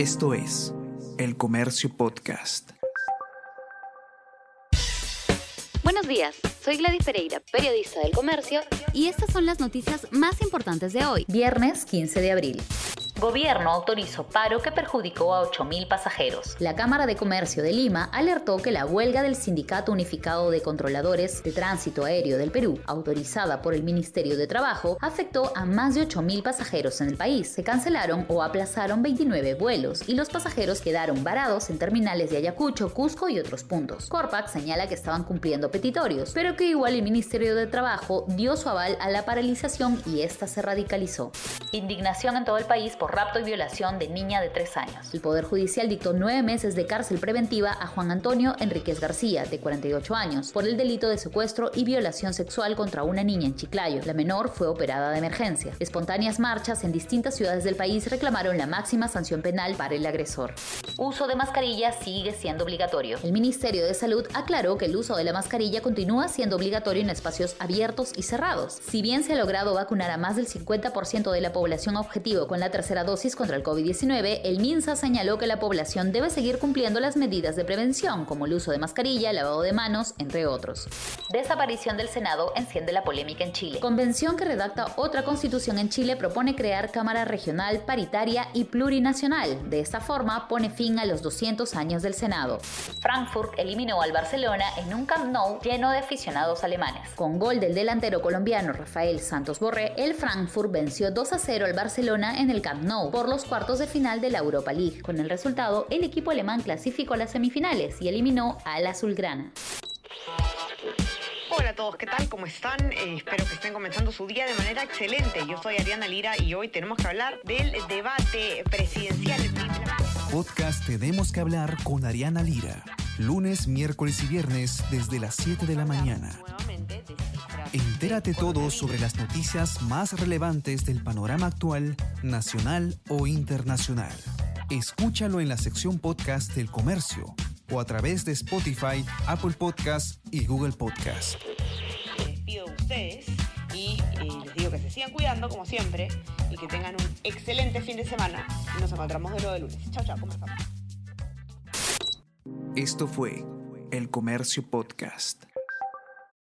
Esto es El Comercio Podcast. Buenos días, soy Gladys Pereira, periodista del Comercio, y estas son las noticias más importantes de hoy, viernes 15 de abril. Gobierno autorizó paro que perjudicó a 8.000 pasajeros. La Cámara de Comercio de Lima alertó que la huelga del Sindicato Unificado de Controladores de Tránsito Aéreo del Perú, autorizada por el Ministerio de Trabajo, afectó a más de 8.000 pasajeros en el país. Se cancelaron o aplazaron 29 vuelos y los pasajeros quedaron varados en terminales de Ayacucho, Cusco y otros puntos. Corpac señala que estaban cumpliendo petitorios, pero que igual el Ministerio de Trabajo dio su aval a la paralización y esta se radicalizó. Indignación en todo el país por rapto y violación de niña de 3 años. El Poder Judicial dictó nueve meses de cárcel preventiva a Juan Antonio Enríquez García, de 48 años, por el delito de secuestro y violación sexual contra una niña en Chiclayo. La menor fue operada de emergencia. Espontáneas marchas en distintas ciudades del país reclamaron la máxima sanción penal para el agresor. Uso de mascarilla sigue siendo obligatorio. El Ministerio de Salud aclaró que el uso de la mascarilla continúa siendo obligatorio en espacios abiertos y cerrados. Si bien se ha logrado vacunar a más del 50% de la población objetivo con la tercera dosis contra el COVID-19, el MINSA señaló que la población debe seguir cumpliendo las medidas de prevención, como el uso de mascarilla, lavado de manos, entre otros. Desaparición del Senado enciende la polémica en Chile. Convención que redacta otra constitución en Chile propone crear Cámara Regional, Paritaria y Plurinacional. De esta forma, pone fin a los 200 años del Senado. Frankfurt eliminó al Barcelona en un Camp Nou lleno de aficionados alemanes. Con gol del delantero colombiano Rafael Santos Borré, el Frankfurt venció 2 a 0 al Barcelona en el Camp Nou por los cuartos de final de la Europa League. Con el resultado, el equipo alemán clasificó a las semifinales y eliminó al Azulgrana. Hola a todos, ¿qué tal? ¿Cómo están? Eh, espero que estén comenzando su día de manera excelente. Yo soy Ariana Lira y hoy tenemos que hablar del debate presidencial. Podcast Tenemos que hablar con Ariana Lira. Lunes, miércoles y viernes desde las 7 de la mañana. Nuevamente, Entérate todo sobre las noticias más relevantes del panorama actual, nacional o internacional. Escúchalo en la sección podcast del comercio o a través de Spotify, Apple Podcast y Google Podcast. Me despido de ustedes y eh, les digo que se sigan cuidando como siempre y que tengan un excelente fin de semana. Y nos encontramos de nuevo de lunes. Chao, chao, ¿cómo están? Esto fue El Comercio Podcast.